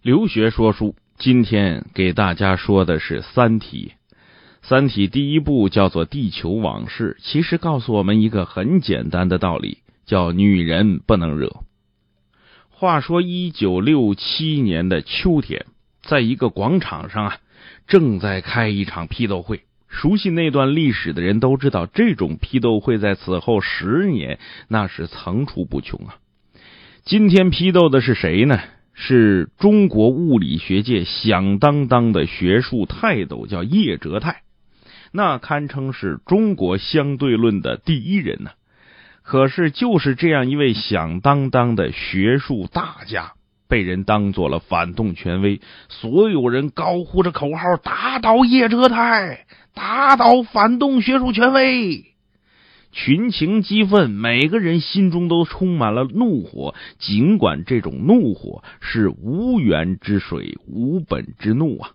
留学说书，今天给大家说的是《三体》。《三体》第一部叫做《地球往事》，其实告诉我们一个很简单的道理，叫女人不能惹。话说，一九六七年的秋天，在一个广场上啊，正在开一场批斗会。熟悉那段历史的人都知道，这种批斗会在此后十年那是层出不穷啊。今天批斗的是谁呢？是中国物理学界响当当的学术泰斗，叫叶哲泰，那堪称是中国相对论的第一人呢。可是，就是这样一位响当当的学术大家，被人当做了反动权威，所有人高呼着口号：“打倒叶哲泰，打倒反动学术权威。”群情激愤，每个人心中都充满了怒火。尽管这种怒火是无源之水、无本之怒啊！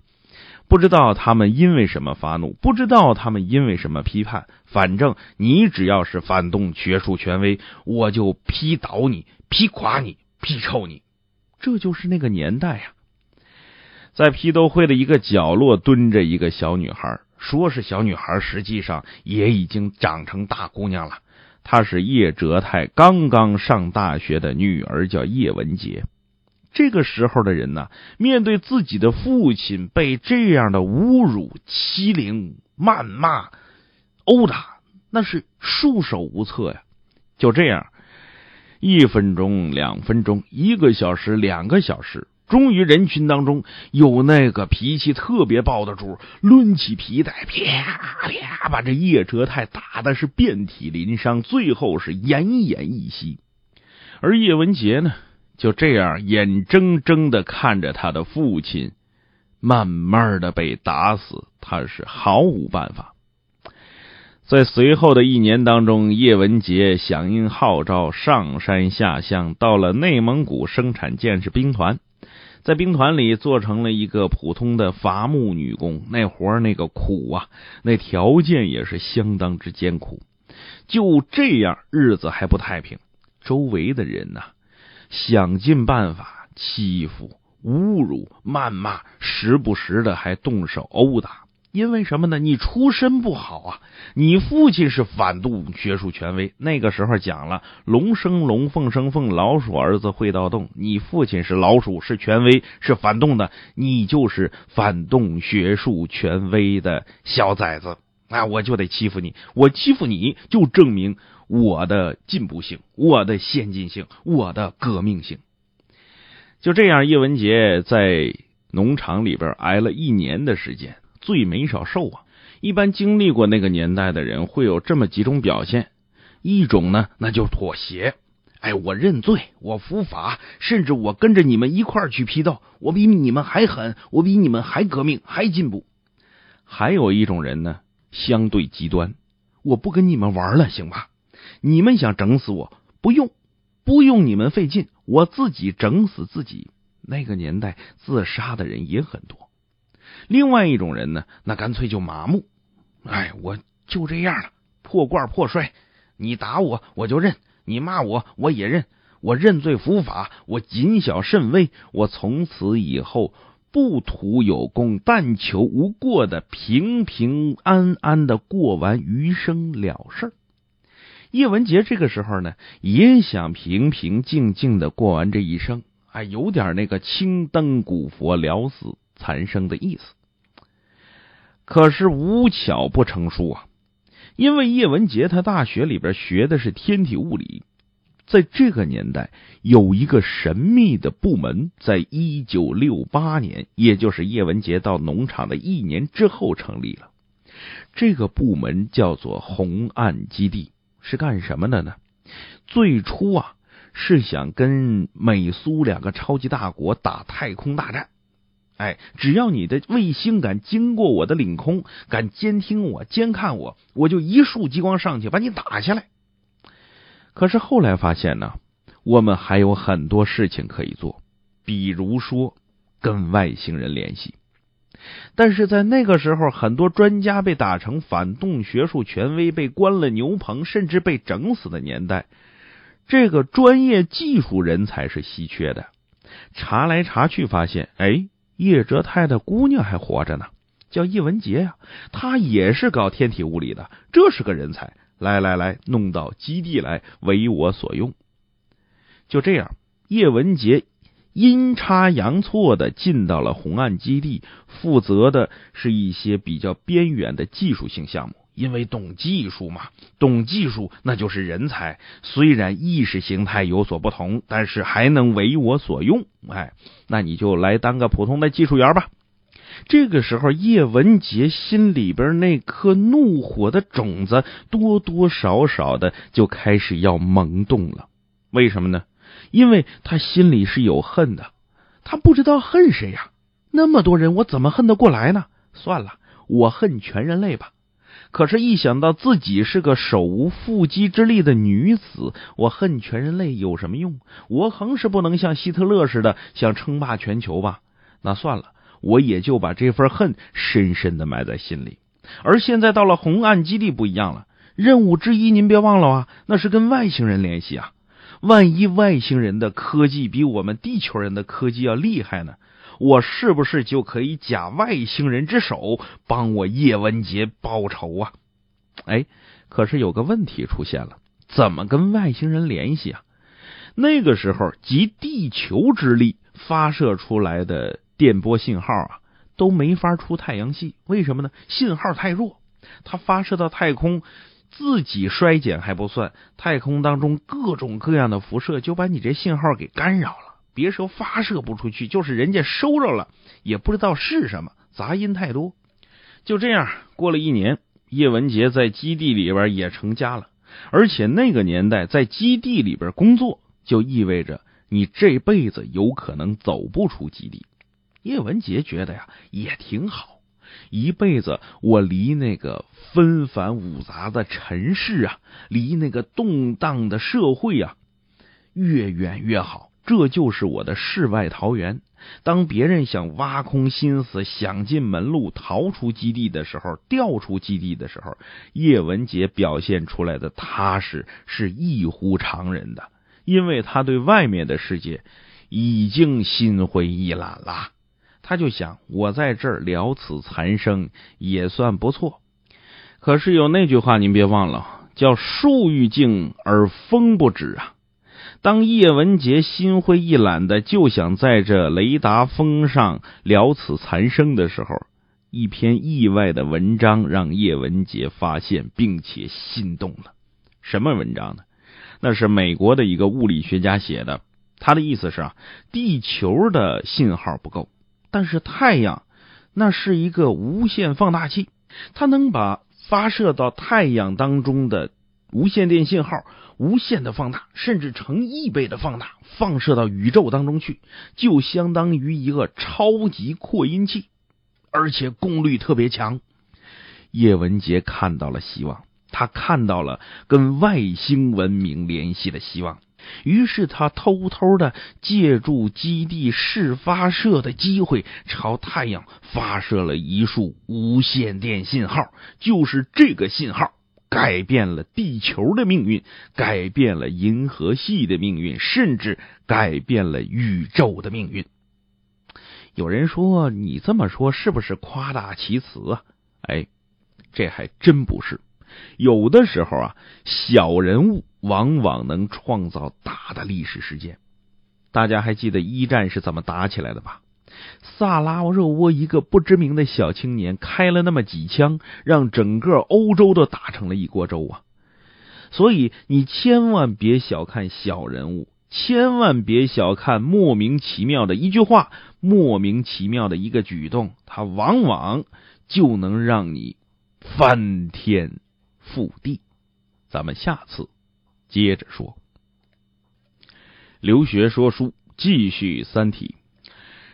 不知道他们因为什么发怒，不知道他们因为什么批判。反正你只要是反动学术权威，我就批倒你、批垮你、批臭你。这就是那个年代呀！在批斗会的一个角落蹲着一个小女孩。说是小女孩，实际上也已经长成大姑娘了。她是叶哲泰刚刚上大学的女儿，叫叶文洁。这个时候的人呢，面对自己的父亲被这样的侮辱、欺凌、谩骂、殴打，那是束手无策呀。就这样，一分钟、两分钟、一个小时、两个小时。终于，人群当中有那个脾气特别暴的主，抡起皮带，啪啪把这叶哲泰打的是遍体鳞伤，最后是奄奄一息。而叶文杰呢，就这样眼睁睁的看着他的父亲慢慢的被打死，他是毫无办法。在随后的一年当中，叶文杰响应号召，上山下乡，到了内蒙古生产建设兵团。在兵团里做成了一个普通的伐木女工，那活那个苦啊，那条件也是相当之艰苦。就这样，日子还不太平。周围的人呐，想尽办法欺负、侮辱、谩骂，时不时的还动手殴打。因为什么呢？你出身不好啊！你父亲是反动学术权威，那个时候讲了“龙生龙，凤生凤，老鼠儿子会盗洞”。你父亲是老鼠，是权威，是反动的，你就是反动学术权威的小崽子。那我就得欺负你，我欺负你就证明我的进步性、我的先进性、我的革命性。就这样，叶文洁在农场里边挨了一年的时间。罪没少受啊！一般经历过那个年代的人会有这么几种表现：一种呢，那就妥协，哎，我认罪，我伏法，甚至我跟着你们一块儿去批斗，我比你们还狠，我比你们还革命，还进步。还有一种人呢，相对极端，我不跟你们玩了，行吧？你们想整死我，不用，不用你们费劲，我自己整死自己。那个年代自杀的人也很多。另外一种人呢，那干脆就麻木，哎，我就这样了，破罐破摔，你打我我就认，你骂我我也认，我认罪伏法，我谨小慎微，我从此以后不图有功，但求无过的平平安安的过完余生了事。叶文洁这个时候呢，也想平平静静的过完这一生，哎，有点那个青灯古佛了死。残生的意思，可是无巧不成书啊！因为叶文洁他大学里边学的是天体物理，在这个年代有一个神秘的部门，在一九六八年，也就是叶文洁到农场的一年之后成立了。这个部门叫做红岸基地，是干什么的呢？最初啊，是想跟美苏两个超级大国打太空大战。哎，只要你的卫星敢经过我的领空，敢监听我、监看我，我就一束激光上去把你打下来。可是后来发现呢，我们还有很多事情可以做，比如说跟外星人联系。但是在那个时候，很多专家被打成反动学术权威，被关了牛棚，甚至被整死的年代，这个专业技术人才是稀缺的。查来查去，发现哎，叶哲泰的姑娘还活着呢，叫叶文杰呀，他也是搞天体物理的，这是个人才。来来来，弄到基地来为我所用。就这样，叶文杰阴差阳错的进到了红岸基地，负责的是一些比较边缘的技术性项目。因为懂技术嘛，懂技术那就是人才。虽然意识形态有所不同，但是还能为我所用。哎，那你就来当个普通的技术员吧。这个时候，叶文洁心里边那颗怒火的种子，多多少少的就开始要萌动了。为什么呢？因为他心里是有恨的，他不知道恨谁呀。那么多人，我怎么恨得过来呢？算了，我恨全人类吧。可是，一想到自己是个手无缚鸡之力的女子，我恨全人类有什么用？我横是不能像希特勒似的想称霸全球吧？那算了。我也就把这份恨深深的埋在心里，而现在到了红岸基地不一样了，任务之一您别忘了啊，那是跟外星人联系啊，万一外星人的科技比我们地球人的科技要厉害呢，我是不是就可以假外星人之手帮我叶文洁报仇啊？哎，可是有个问题出现了，怎么跟外星人联系啊？那个时候集地球之力发射出来的。电波信号啊都没法出太阳系，为什么呢？信号太弱，它发射到太空，自己衰减还不算，太空当中各种各样的辐射就把你这信号给干扰了。别说发射不出去，就是人家收着了，也不知道是什么，杂音太多。就这样过了一年，叶文洁在基地里边也成家了，而且那个年代在基地里边工作，就意味着你这辈子有可能走不出基地。叶文杰觉得呀，也挺好，一辈子我离那个纷繁芜杂的尘世啊，离那个动荡的社会啊，越远越好。这就是我的世外桃源。当别人想挖空心思想尽门路逃出基地的时候，调出基地的时候，叶文洁表现出来的踏实是异乎常人的，因为他对外面的世界已经心灰意懒了。他就想，我在这儿了此残生也算不错。可是有那句话，您别忘了，叫“树欲静而风不止”啊。当叶文洁心灰意懒的就想在这雷达峰上了此残生的时候，一篇意外的文章让叶文洁发现并且心动了。什么文章呢？那是美国的一个物理学家写的。他的意思是啊，地球的信号不够。但是太阳那是一个无线放大器，它能把发射到太阳当中的无线电信号无限的放大，甚至成亿倍的放大，放射到宇宙当中去，就相当于一个超级扩音器，而且功率特别强。叶文杰看到了希望，他看到了跟外星文明联系的希望。于是他偷偷的借助基地试发射的机会，朝太阳发射了一束无线电信号。就是这个信号，改变了地球的命运，改变了银河系的命运，甚至改变了宇宙的命运。有人说：“你这么说是不是夸大其词啊？”哎，这还真不是。有的时候啊，小人物。往往能创造大的历史事件。大家还记得一战是怎么打起来的吧？萨拉热窝一个不知名的小青年开了那么几枪，让整个欧洲都打成了一锅粥啊！所以你千万别小看小人物，千万别小看莫名其妙的一句话，莫名其妙的一个举动，它往往就能让你翻天腹地。咱们下次。接着说，留学说书继续《三体》。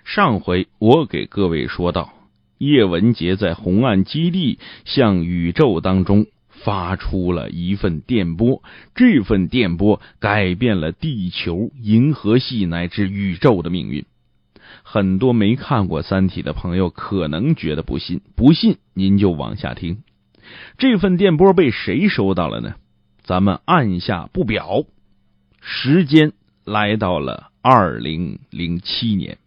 上回我给各位说到，叶文洁在红岸基地向宇宙当中发出了一份电波，这份电波改变了地球、银河系乃至宇宙的命运。很多没看过《三体》的朋友可能觉得不信，不信您就往下听。这份电波被谁收到了呢？咱们按下不表，时间来到了二零零七年。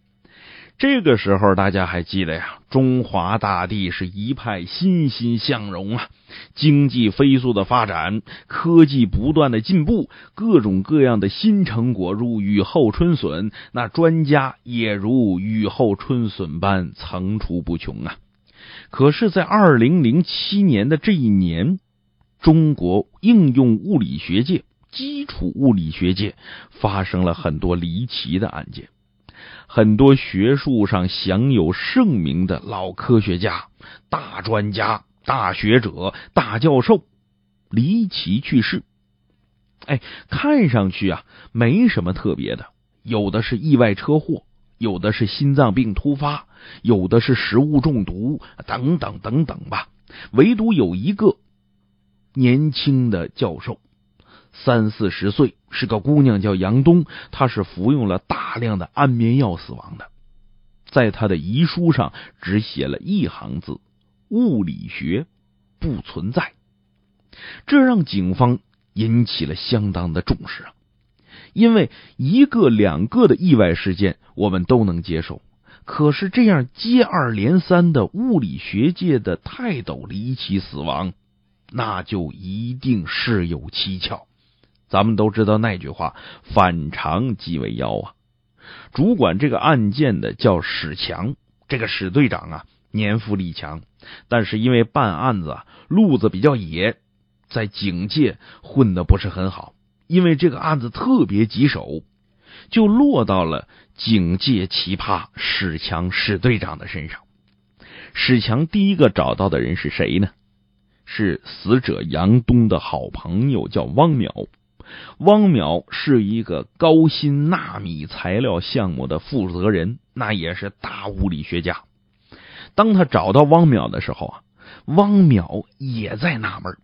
这个时候，大家还记得呀？中华大地是一派欣欣向荣啊，经济飞速的发展，科技不断的进步，各种各样的新成果如雨后春笋，那专家也如雨后春笋般层出不穷啊。可是，在二零零七年的这一年，中国应用物理学界、基础物理学界发生了很多离奇的案件。很多学术上享有盛名的老科学家、大专家、大学者、大教授离奇去世。哎，看上去啊没什么特别的，有的是意外车祸，有的是心脏病突发，有的是食物中毒，等等等等吧。唯独有一个年轻的教授。三四十岁，是个姑娘，叫杨东。她是服用了大量的安眠药死亡的。在她的遗书上只写了一行字：“物理学不存在。”这让警方引起了相当的重视啊！因为一个两个的意外事件我们都能接受，可是这样接二连三的物理学界的泰斗离奇死亡，那就一定事有蹊跷。咱们都知道那句话“反常即为妖”啊！主管这个案件的叫史强，这个史队长啊，年富力强，但是因为办案子路子比较野，在警界混的不是很好。因为这个案子特别棘手，就落到了警界奇葩史强史队长的身上。史强第一个找到的人是谁呢？是死者杨东的好朋友，叫汪淼。汪淼是一个高新纳米材料项目的负责人，那也是大物理学家。当他找到汪淼的时候啊，汪淼也在纳闷，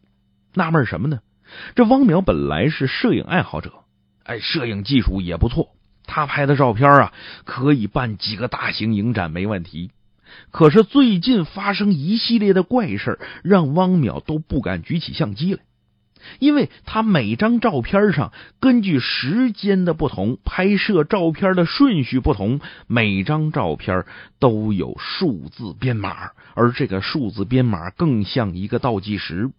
纳闷什么呢？这汪淼本来是摄影爱好者，哎，摄影技术也不错，他拍的照片啊，可以办几个大型影展没问题。可是最近发生一系列的怪事让汪淼都不敢举起相机来。因为他每张照片上根据时间的不同，拍摄照片的顺序不同，每张照片都有数字编码，而这个数字编码更像一个倒计时。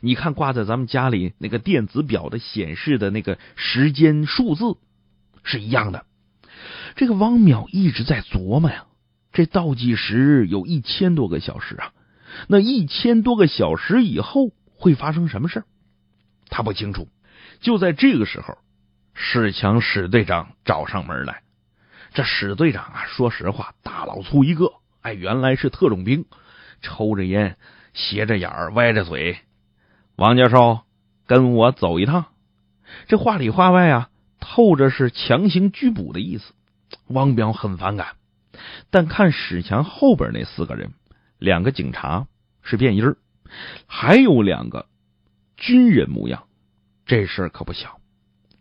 你看挂在咱们家里那个电子表的显示的那个时间数字是一样的。这个汪淼一直在琢磨呀，这倒计时有一千多个小时啊，那一千多个小时以后会发生什么事他不清楚。就在这个时候，史强史队长找上门来。这史队长啊，说实话，大老粗一个，哎，原来是特种兵，抽着烟，斜着眼儿，歪着嘴。王教授，跟我走一趟。这话里话外啊，透着是强行拘捕的意思。汪彪很反感，但看史强后边那四个人，两个警察是便衣儿，还有两个。军人模样，这事儿可不小。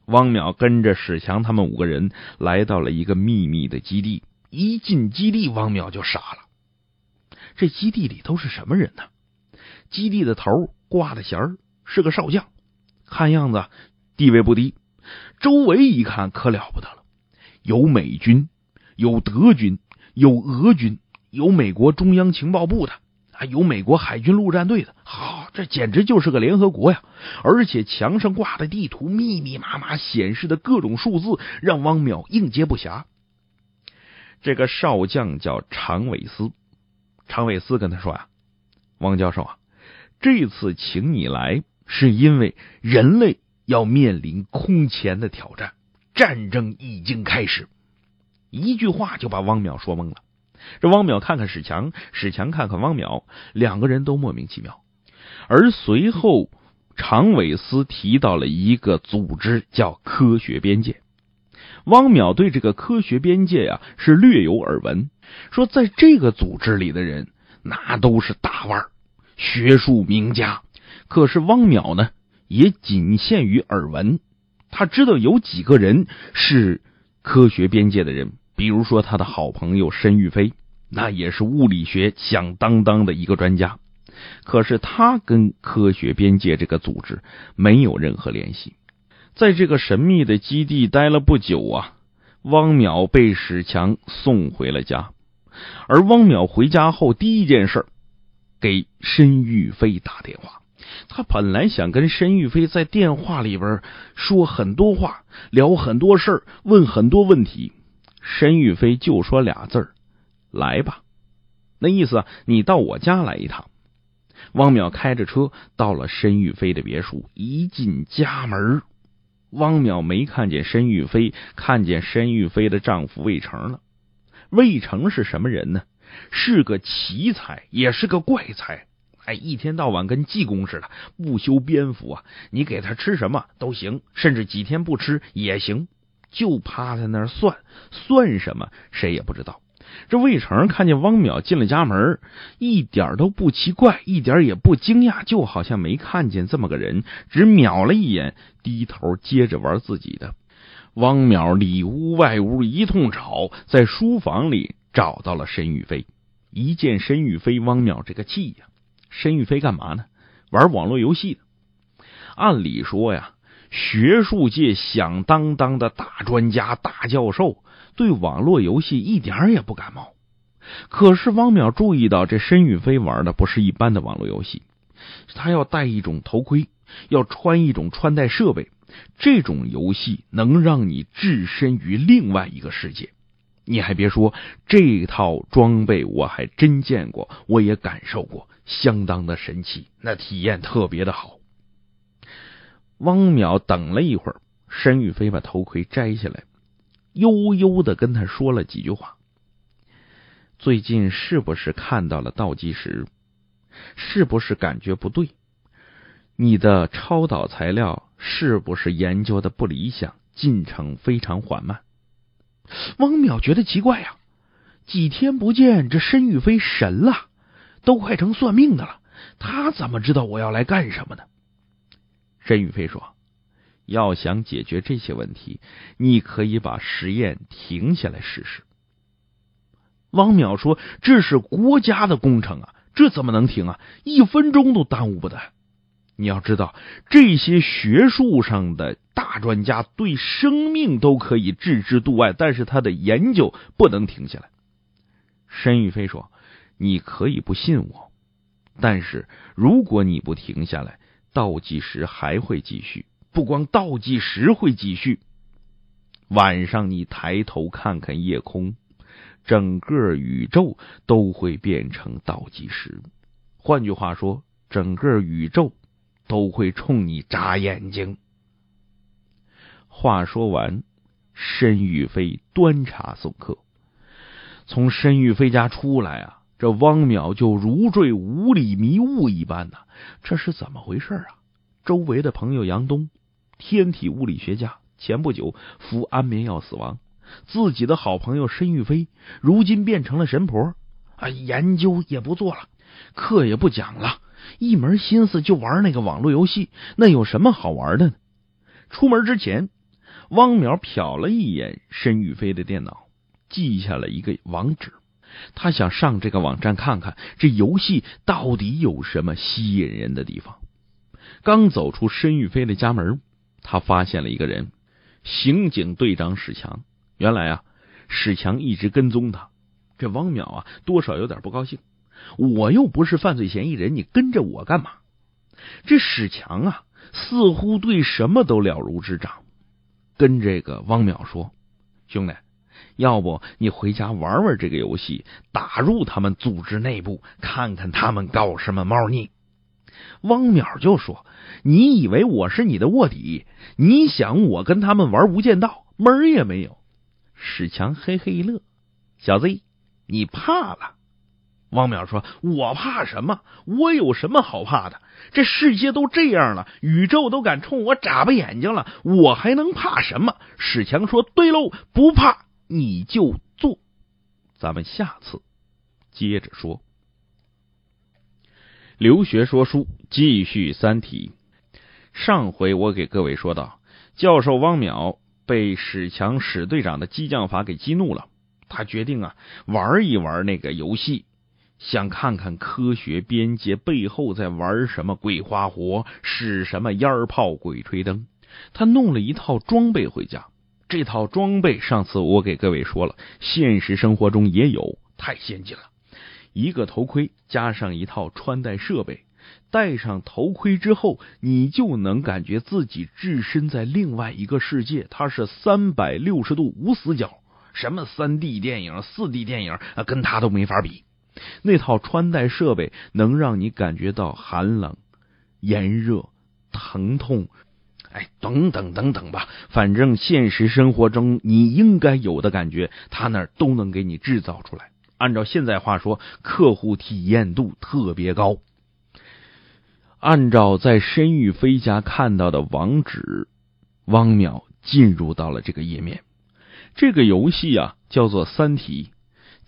汪淼跟着史强他们五个人来到了一个秘密的基地。一进基地，汪淼就傻了。这基地里都是什么人呢？基地的头挂的衔儿是个少将，看样子地位不低。周围一看可了不得了，有美军，有德军，有俄军，有美国中央情报部的。还有美国海军陆战队的，好，这简直就是个联合国呀！而且墙上挂的地图密密麻麻显示的各种数字，让汪淼应接不暇。这个少将叫常伟思，常伟思跟他说呀：“汪教授啊，这次请你来，是因为人类要面临空前的挑战，战争已经开始。”一句话就把汪淼说懵了。这汪淼看看史强，史强看看汪淼，两个人都莫名其妙。而随后，常伟思提到了一个组织，叫科学边界。汪淼对这个科学边界呀是略有耳闻，说在这个组织里的人那都是大腕儿学术名家。可是汪淼呢，也仅限于耳闻，他知道有几个人是科学边界的人。比如说，他的好朋友申玉飞，那也是物理学响当当的一个专家。可是他跟科学边界这个组织没有任何联系。在这个神秘的基地待了不久啊，汪淼被史强送回了家。而汪淼回家后第一件事，给申玉飞打电话。他本来想跟申玉飞在电话里边说很多话，聊很多事，问很多问题。申玉飞就说俩字：“来吧。”那意思，你到我家来一趟。汪淼开着车到了申玉飞的别墅，一进家门，汪淼没看见申玉飞，看见申玉飞的丈夫魏成了。魏成是什么人呢？是个奇才，也是个怪才。哎，一天到晚跟济公似的，不修边幅啊！你给他吃什么都行，甚至几天不吃也行，就趴在那儿算算什么，谁也不知道。这魏成看见汪淼进了家门，一点都不奇怪，一点也不惊讶，就好像没看见这么个人，只瞄了一眼，低头接着玩自己的。汪淼里屋外屋一通吵，在书房里找到了申玉飞。一见申玉飞，汪淼这个气呀！申玉飞干嘛呢？玩网络游戏的。按理说呀，学术界响当当的大专家、大教授，对网络游戏一点也不感冒。可是汪淼注意到，这申玉飞玩的不是一般的网络游戏，他要戴一种头盔，要穿一种穿戴设备。这种游戏能让你置身于另外一个世界，你还别说，这套装备我还真见过，我也感受过，相当的神奇，那体验特别的好。汪淼等了一会儿，申玉飞把头盔摘下来，悠悠的跟他说了几句话。最近是不是看到了倒计时？是不是感觉不对？你的超导材料？是不是研究的不理想，进程非常缓慢？汪淼觉得奇怪呀，几天不见，这申玉飞神了，都快成算命的了，他怎么知道我要来干什么呢？申玉飞说：“要想解决这些问题，你可以把实验停下来试试。”汪淼说：“这是国家的工程啊，这怎么能停啊？一分钟都耽误不得。”你要知道，这些学术上的大专家对生命都可以置之度外，但是他的研究不能停下来。申玉飞说：“你可以不信我，但是如果你不停下来，倒计时还会继续。不光倒计时会继续，晚上你抬头看看夜空，整个宇宙都会变成倒计时。换句话说，整个宇宙。”都会冲你眨眼睛。话说完，申玉飞端茶送客。从申玉飞家出来啊，这汪淼就如坠五里迷雾一般呐。这是怎么回事啊？周围的朋友杨东，天体物理学家，前不久服安眠药死亡。自己的好朋友申玉飞，如今变成了神婆啊，研究也不做了，课也不讲了。一门心思就玩那个网络游戏，那有什么好玩的呢？出门之前，汪淼瞟了一眼申玉飞的电脑，记下了一个网址。他想上这个网站看看，这游戏到底有什么吸引人的地方。刚走出申玉飞的家门，他发现了一个人——刑警队长史强。原来啊，史强一直跟踪他。这汪淼啊，多少有点不高兴。我又不是犯罪嫌疑人，你跟着我干嘛？这史强啊，似乎对什么都了如指掌，跟这个汪淼说：“兄弟，要不你回家玩玩这个游戏，打入他们组织内部，看看他们搞什么猫腻。”汪淼就说：“你以为我是你的卧底？你想我跟他们玩无间道，门也没有。”史强嘿嘿一乐：“小子，你怕了？”汪淼说：“我怕什么？我有什么好怕的？这世界都这样了，宇宙都敢冲我眨巴眼睛了，我还能怕什么？”史强说：“对喽，不怕你就做。”咱们下次接着说。留学说书继续《三体》。上回我给各位说到，教授汪淼被史强史队长的激将法给激怒了，他决定啊玩一玩那个游戏。想看看科学边界背后在玩什么鬼花活，使什么烟炮、鬼吹灯。他弄了一套装备回家，这套装备上次我给各位说了，现实生活中也有，太先进了。一个头盔加上一套穿戴设备，戴上头盔之后，你就能感觉自己置身在另外一个世界。它是三百六十度无死角，什么三 D 电影、四 D 电影啊，跟它都没法比。那套穿戴设备能让你感觉到寒冷、炎热、疼痛，哎，等等等等吧。反正现实生活中你应该有的感觉，他那儿都能给你制造出来。按照现在话说，客户体验度特别高。按照在申玉飞家看到的网址，汪淼进入到了这个页面。这个游戏啊，叫做《三体》。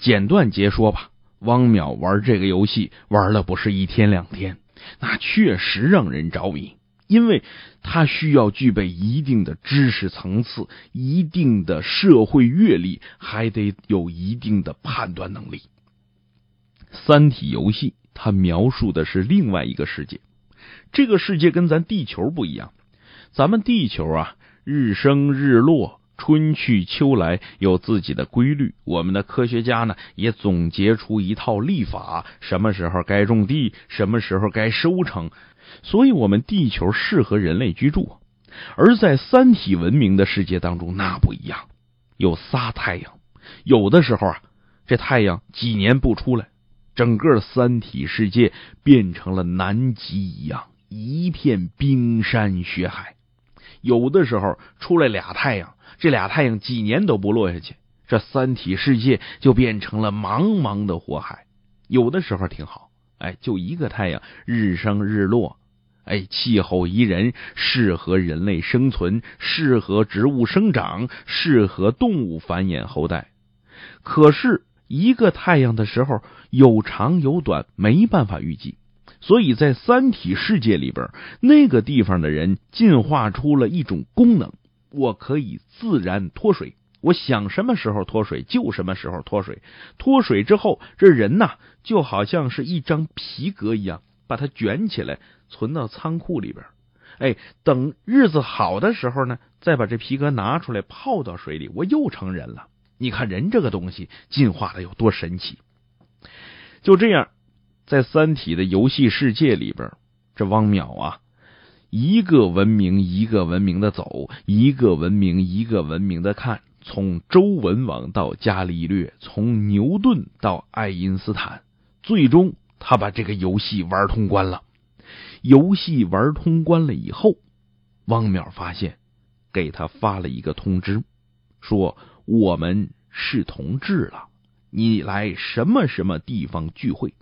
简短截说吧。汪淼玩这个游戏玩了不是一天两天，那确实让人着迷，因为他需要具备一定的知识层次、一定的社会阅历，还得有一定的判断能力。三体游戏它描述的是另外一个世界，这个世界跟咱地球不一样，咱们地球啊，日升日落。春去秋来有自己的规律，我们的科学家呢也总结出一套历法，什么时候该种地，什么时候该收成，所以我们地球适合人类居住。而在三体文明的世界当中，那不一样，有仨太阳，有的时候啊，这太阳几年不出来，整个三体世界变成了南极一样，一片冰山雪海。有的时候出来俩太阳。这俩太阳几年都不落下去，这三体世界就变成了茫茫的火海。有的时候挺好，哎，就一个太阳，日升日落，哎，气候宜人，适合人类生存，适合植物生长，适合动物繁衍后代。可是，一个太阳的时候有长有短，没办法预计。所以在三体世界里边，那个地方的人进化出了一种功能。我可以自然脱水，我想什么时候脱水就什么时候脱水。脱水之后，这人呐就好像是一张皮革一样，把它卷起来存到仓库里边。哎，等日子好的时候呢，再把这皮革拿出来泡到水里，我又成人了。你看人这个东西进化的有多神奇？就这样，在三体的游戏世界里边，这汪淼啊。一个文明一个文明的走，一个文明一个文明的看。从周文王到伽利略，从牛顿到爱因斯坦，最终他把这个游戏玩通关了。游戏玩通关了以后，汪淼发现给他发了一个通知，说我们是同志了，你来什么什么地方聚会。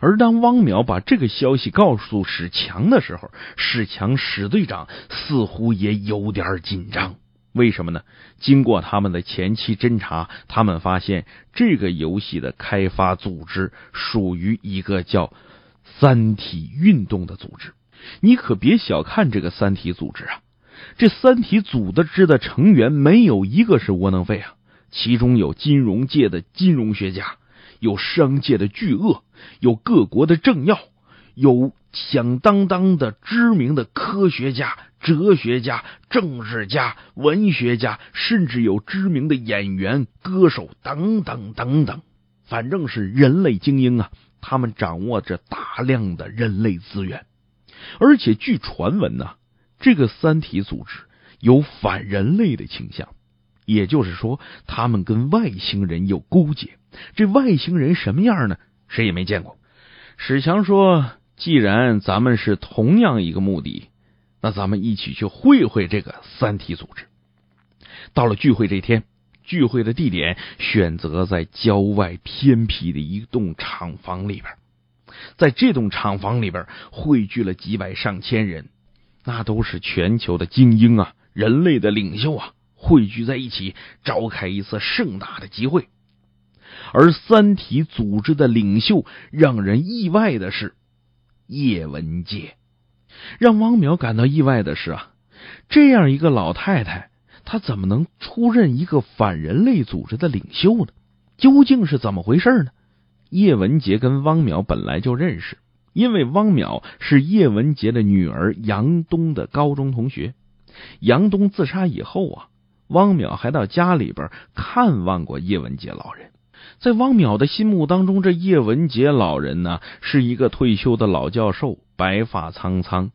而当汪淼把这个消息告诉史强的时候，史强史队长似乎也有点紧张。为什么呢？经过他们的前期侦查，他们发现这个游戏的开发组织属于一个叫“三体运动”的组织。你可别小看这个三体组织啊！这三体组的织的成员没有一个是窝囊废啊，其中有金融界的金融学家。有商界的巨鳄，有各国的政要，有响当当的知名的科学家、哲学家、政治家、文学家，甚至有知名的演员、歌手等等等等，反正是人类精英啊！他们掌握着大量的人类资源，而且据传闻呢，这个三体组织有反人类的倾向，也就是说，他们跟外星人有勾结。这外星人什么样呢？谁也没见过。史强说：“既然咱们是同样一个目的，那咱们一起去会会这个三体组织。”到了聚会这天，聚会的地点选择在郊外偏僻的一栋厂房里边。在这栋厂房里边汇聚了几百上千人，那都是全球的精英啊，人类的领袖啊，汇聚在一起召开一次盛大的集会。而三体组织的领袖让人意外的是叶文洁，让汪淼感到意外的是啊，这样一个老太太，她怎么能出任一个反人类组织的领袖呢？究竟是怎么回事呢？叶文洁跟汪淼本来就认识，因为汪淼是叶文洁的女儿杨东的高中同学。杨东自杀以后啊。汪淼还到家里边看望过叶文杰老人。在汪淼的心目当中，这叶文杰老人呢是一个退休的老教授，白发苍苍，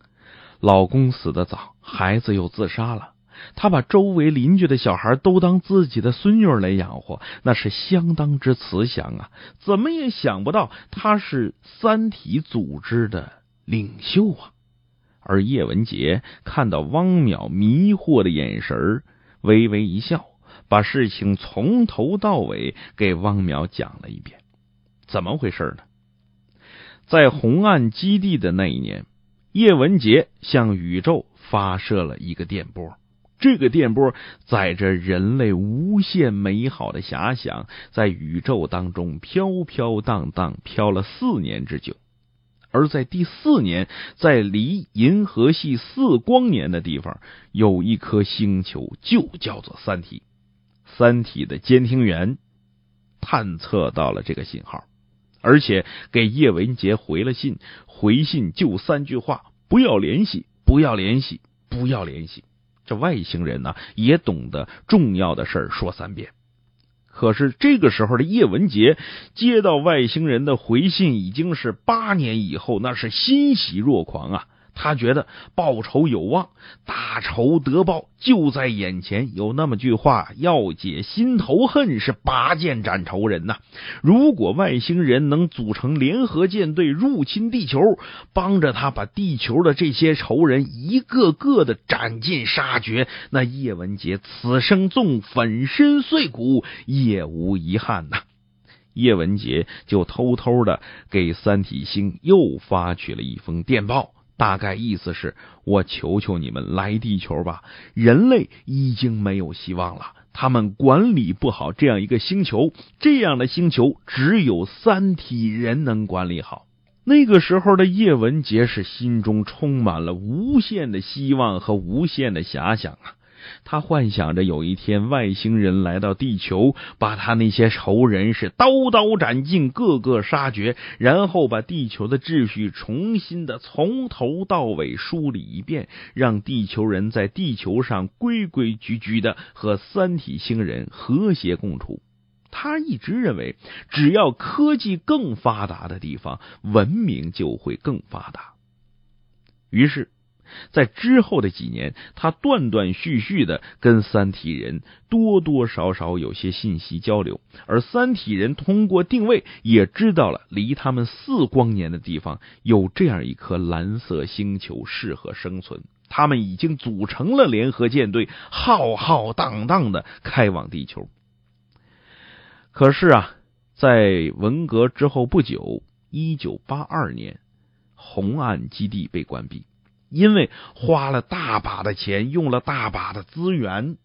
老公死的早，孩子又自杀了。他把周围邻居的小孩都当自己的孙女来养活，那是相当之慈祥啊！怎么也想不到他是三体组织的领袖啊！而叶文杰看到汪淼迷惑的眼神微微一笑，把事情从头到尾给汪淼讲了一遍。怎么回事呢？在红岸基地的那一年，叶文杰向宇宙发射了一个电波。这个电波载着人类无限美好的遐想，在宇宙当中飘飘荡荡，飘了四年之久。而在第四年，在离银河系四光年的地方，有一颗星球，就叫做三体。三体的监听员探测到了这个信号，而且给叶文洁回了信，回信就三句话：不要联系，不要联系，不要联系。这外星人呢，也懂得重要的事儿说三遍。可是这个时候的叶文洁接到外星人的回信，已经是八年以后，那是欣喜若狂啊。他觉得报仇有望，大仇得报就在眼前。有那么句话，要解心头恨，是拔剑斩仇人呐。如果外星人能组成联合舰队入侵地球，帮着他把地球的这些仇人一个个的斩尽杀绝，那叶文洁此生纵粉身碎骨也无遗憾呐。叶文洁就偷偷的给三体星又发去了一封电报。大概意思是我求求你们来地球吧，人类已经没有希望了，他们管理不好这样一个星球，这样的星球只有三体人能管理好。那个时候的叶文洁是心中充满了无限的希望和无限的遐想啊。他幻想着有一天外星人来到地球，把他那些仇人是刀刀斩尽，个个杀绝，然后把地球的秩序重新的从头到尾梳理一遍，让地球人在地球上规规矩矩的和三体星人和谐共处。他一直认为，只要科技更发达的地方，文明就会更发达。于是。在之后的几年，他断断续续的跟三体人多多少少有些信息交流，而三体人通过定位也知道了离他们四光年的地方有这样一颗蓝色星球适合生存。他们已经组成了联合舰队，浩浩荡荡的开往地球。可是啊，在文革之后不久，一九八二年，红岸基地被关闭。因为花了大把的钱，用了大把的资源，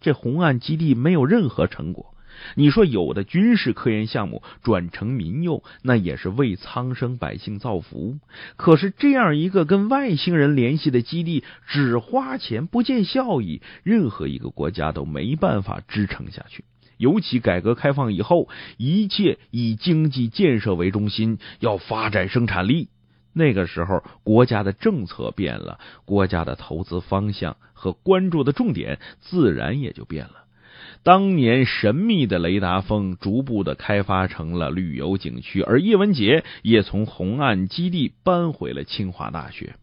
这红岸基地没有任何成果。你说有的军事科研项目转成民用，那也是为苍生百姓造福。可是这样一个跟外星人联系的基地，只花钱不见效益，任何一个国家都没办法支撑下去。尤其改革开放以后，一切以经济建设为中心，要发展生产力。那个时候，国家的政策变了，国家的投资方向和关注的重点自然也就变了。当年神秘的雷达峰逐步的开发成了旅游景区，而叶文洁也从红岸基地搬回了清华大学。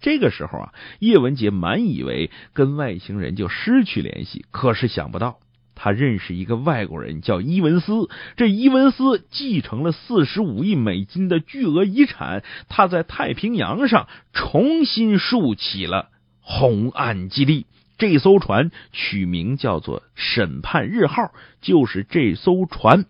这个时候啊，叶文洁满以为跟外星人就失去联系，可是想不到。他认识一个外国人，叫伊文斯。这伊文斯继承了四十五亿美金的巨额遗产，他在太平洋上重新竖起了红岸基地。这艘船取名叫做“审判日号”，就是这艘船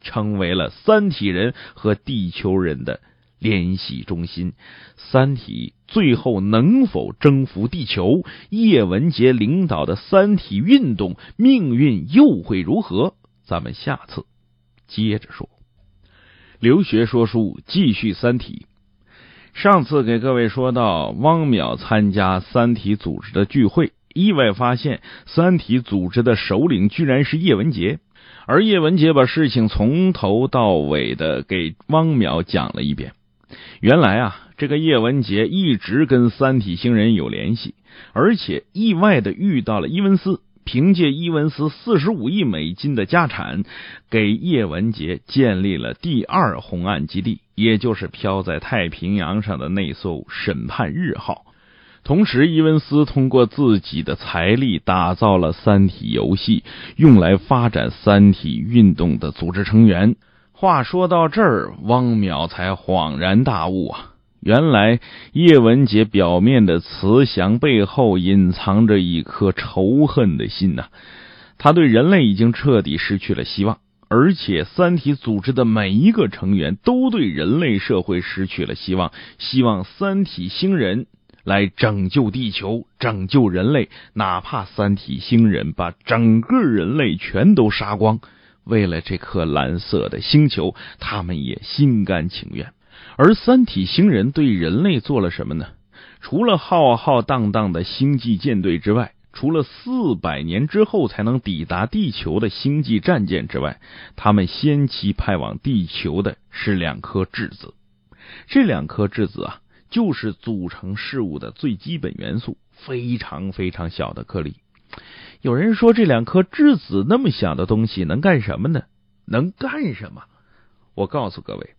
成为了三体人和地球人的。联系中心，三体最后能否征服地球？叶文洁领导的三体运动命运又会如何？咱们下次接着说。留学说书继续三体。上次给各位说到，汪淼参加三体组织的聚会，意外发现三体组织的首领居然是叶文洁，而叶文洁把事情从头到尾的给汪淼讲了一遍。原来啊，这个叶文洁一直跟三体星人有联系，而且意外的遇到了伊文斯，凭借伊文斯四十五亿美金的家产，给叶文洁建立了第二红岸基地，也就是飘在太平洋上的那艘“审判日号”。同时，伊文斯通过自己的财力打造了《三体》游戏，用来发展《三体》运动的组织成员。话说到这儿，汪淼才恍然大悟啊！原来叶文洁表面的慈祥背后隐藏着一颗仇恨的心呐。他对人类已经彻底失去了希望，而且三体组织的每一个成员都对人类社会失去了希望，希望三体星人来拯救地球、拯救人类，哪怕三体星人把整个人类全都杀光，为了这颗蓝色的星球，他们也心甘情愿。而三体星人对人类做了什么呢？除了浩浩荡荡的星际舰队之外，除了四百年之后才能抵达地球的星际战舰之外，他们先期派往地球的是两颗质子。这两颗质子啊，就是组成事物的最基本元素，非常非常小的颗粒。有人说，这两颗质子那么小的东西能干什么呢？能干什么？我告诉各位。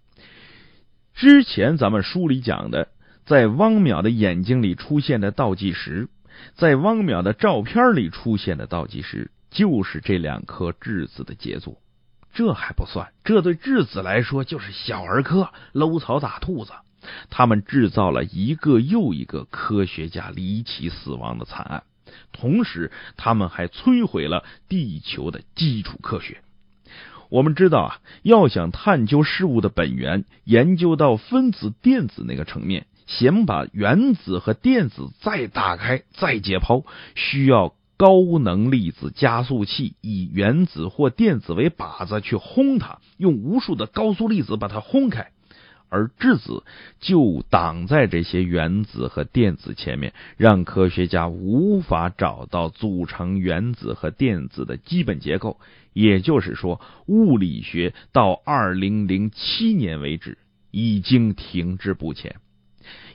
之前咱们书里讲的，在汪淼的眼睛里出现的倒计时，在汪淼的照片里出现的倒计时，就是这两颗质子的杰作。这还不算，这对质子来说就是小儿科，搂草打兔子。他们制造了一个又一个科学家离奇死亡的惨案，同时他们还摧毁了地球的基础科学。我们知道啊，要想探究事物的本源，研究到分子、电子那个层面，先把原子和电子再打开、再解剖，需要高能粒子加速器以原子或电子为靶子去轰它，用无数的高速粒子把它轰开。而质子就挡在这些原子和电子前面，让科学家无法找到组成原子和电子的基本结构。也就是说，物理学到二零零七年为止已经停滞不前。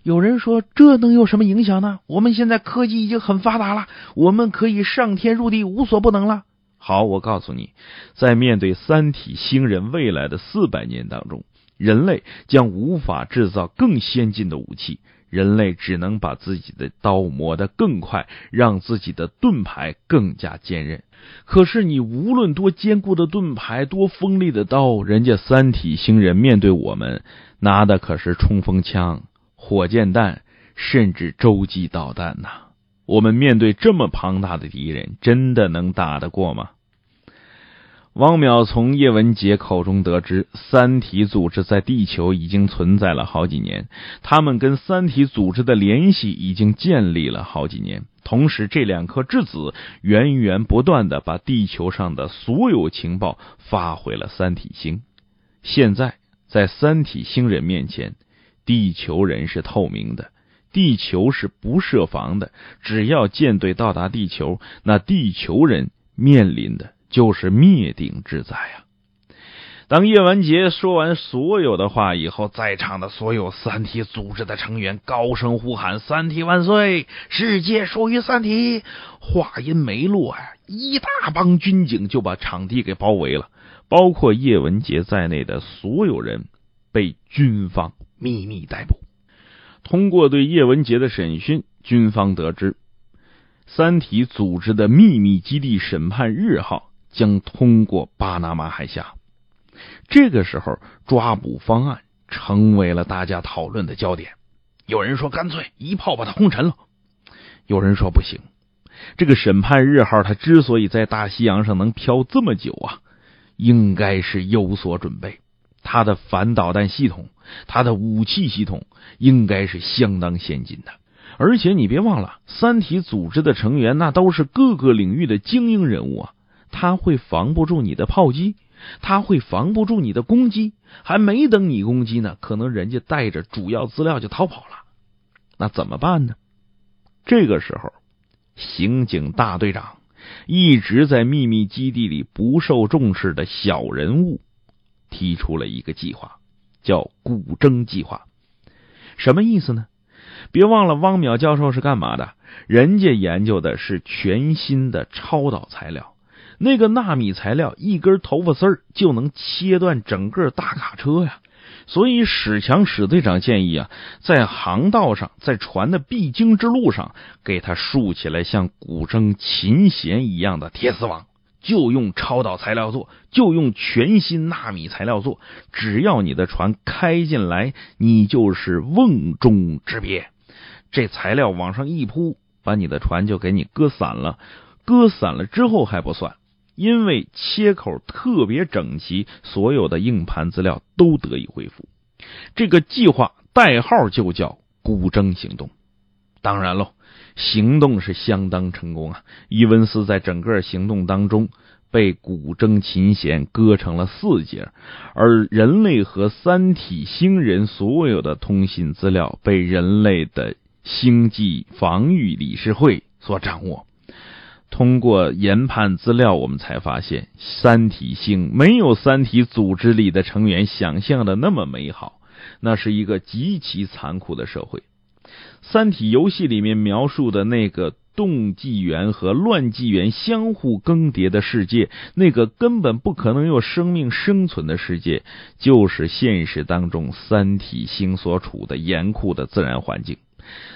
有人说，这能有什么影响呢？我们现在科技已经很发达了，我们可以上天入地，无所不能了。好，我告诉你，在面对三体星人未来的四百年当中。人类将无法制造更先进的武器，人类只能把自己的刀磨得更快，让自己的盾牌更加坚韧。可是，你无论多坚固的盾牌，多锋利的刀，人家三体星人面对我们拿的可是冲锋枪、火箭弹，甚至洲际导弹呐！我们面对这么庞大的敌人，真的能打得过吗？汪淼从叶文洁口中得知，三体组织在地球已经存在了好几年，他们跟三体组织的联系已经建立了好几年。同时，这两颗质子源源不断的把地球上的所有情报发回了三体星。现在，在三体星人面前，地球人是透明的，地球是不设防的。只要舰队到达地球，那地球人面临的。就是灭顶之灾啊！当叶文杰说完所有的话以后，在场的所有三体组织的成员高声呼喊：“三体万岁！世界属于三体！”话音没落呀，一大帮军警就把场地给包围了，包括叶文杰在内的所有人被军方秘密逮捕。通过对叶文杰的审讯，军方得知，三体组织的秘密基地“审判日号”。将通过巴拿马海峡。这个时候，抓捕方案成为了大家讨论的焦点。有人说，干脆一炮把它轰沉了；有人说，不行。这个审判日号，它之所以在大西洋上能漂这么久啊，应该是有所准备。它的反导弹系统，它的武器系统，应该是相当先进的。而且你别忘了，三体组织的成员那都是各个领域的精英人物啊。他会防不住你的炮击，他会防不住你的攻击，还没等你攻击呢，可能人家带着主要资料就逃跑了，那怎么办呢？这个时候，刑警大队长一直在秘密基地里不受重视的小人物提出了一个计划，叫“古筝计划”。什么意思呢？别忘了，汪淼教授是干嘛的？人家研究的是全新的超导材料。那个纳米材料，一根头发丝儿就能切断整个大卡车呀！所以史强史队长建议啊，在航道上，在船的必经之路上，给它竖起来像古筝琴弦一样的铁丝网，就用超导材料做，就用全新纳米材料做。只要你的船开进来，你就是瓮中之鳖。这材料往上一铺，把你的船就给你割散了。割散了之后还不算。因为切口特别整齐，所有的硬盘资料都得以恢复。这个计划代号就叫“古筝行动”。当然喽，行动是相当成功啊！伊文斯在整个行动当中被古筝琴弦割成了四节，而人类和三体星人所有的通信资料被人类的星际防御理事会所掌握。通过研判资料，我们才发现，三体星没有三体组织里的成员想象的那么美好。那是一个极其残酷的社会。三体游戏里面描述的那个动纪元和乱纪元相互更迭的世界，那个根本不可能有生命生存的世界，就是现实当中三体星所处的严酷的自然环境。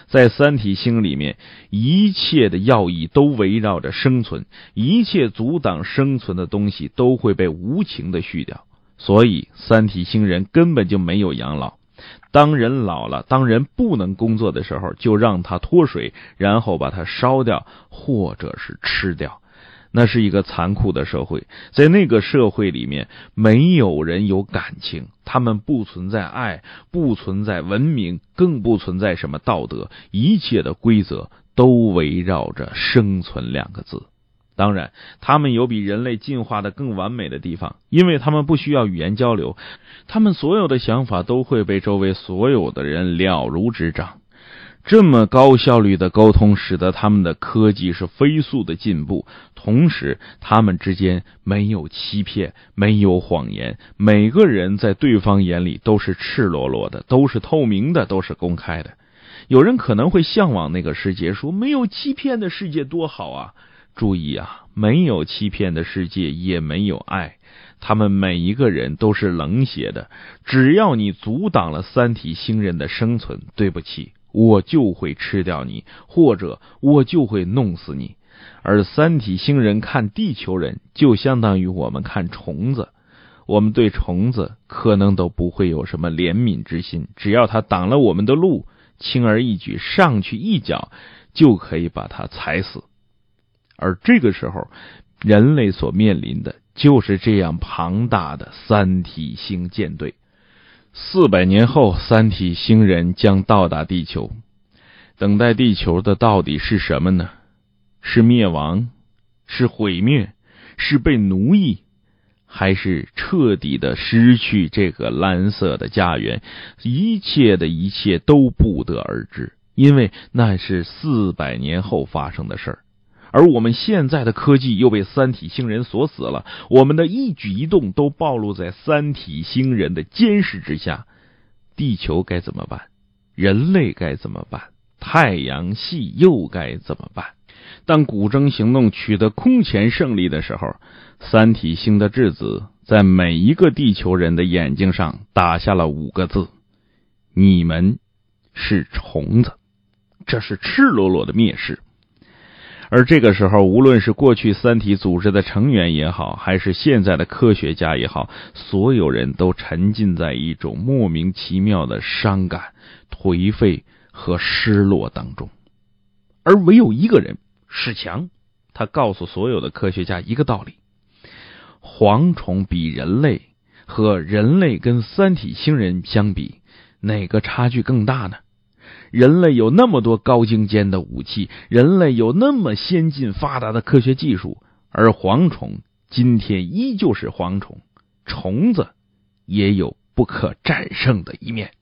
在三体星里面，一切的要义都围绕着生存，一切阻挡生存的东西都会被无情的去掉。所以，三体星人根本就没有养老。当人老了，当人不能工作的时候，就让他脱水，然后把它烧掉，或者是吃掉。那是一个残酷的社会，在那个社会里面，没有人有感情，他们不存在爱，不存在文明，更不存在什么道德，一切的规则都围绕着生存两个字。当然，他们有比人类进化的更完美的地方，因为他们不需要语言交流，他们所有的想法都会被周围所有的人了如指掌。这么高效率的沟通，使得他们的科技是飞速的进步。同时，他们之间没有欺骗，没有谎言，每个人在对方眼里都是赤裸裸的，都是透明的，都是公开的。有人可能会向往那个世界，说没有欺骗的世界多好啊！注意啊，没有欺骗的世界，也没有爱。他们每一个人都是冷血的。只要你阻挡了三体星人的生存，对不起。我就会吃掉你，或者我就会弄死你。而三体星人看地球人，就相当于我们看虫子。我们对虫子可能都不会有什么怜悯之心，只要它挡了我们的路，轻而易举上去一脚就可以把它踩死。而这个时候，人类所面临的就是这样庞大的三体星舰队。四百年后，三体星人将到达地球。等待地球的到底是什么呢？是灭亡？是毁灭？是被奴役？还是彻底的失去这个蓝色的家园？一切的一切都不得而知，因为那是四百年后发生的事儿。而我们现在的科技又被三体星人锁死了，我们的一举一动都暴露在三体星人的监视之下。地球该怎么办？人类该怎么办？太阳系又该怎么办？当古筝行动取得空前胜利的时候，三体星的质子在每一个地球人的眼睛上打下了五个字：“你们是虫子。”这是赤裸裸的蔑视。而这个时候，无论是过去三体组织的成员也好，还是现在的科学家也好，所有人都沉浸在一种莫名其妙的伤感、颓废和失落当中。而唯有一个人史强，他告诉所有的科学家一个道理：蝗虫比人类和人类跟三体星人相比，哪个差距更大呢？人类有那么多高精尖的武器，人类有那么先进发达的科学技术，而蝗虫今天依旧是蝗虫，虫子也有不可战胜的一面。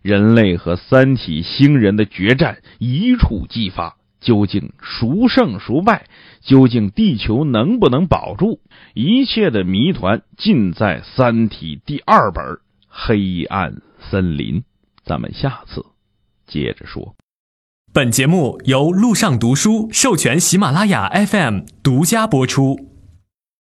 人类和三体星人的决战一触即发，究竟孰胜孰败？究竟地球能不能保住？一切的谜团尽在《三体》第二本《黑暗森林》。咱们下次。接着说。本节目由路上读书授权喜马拉雅 FM 独家播出。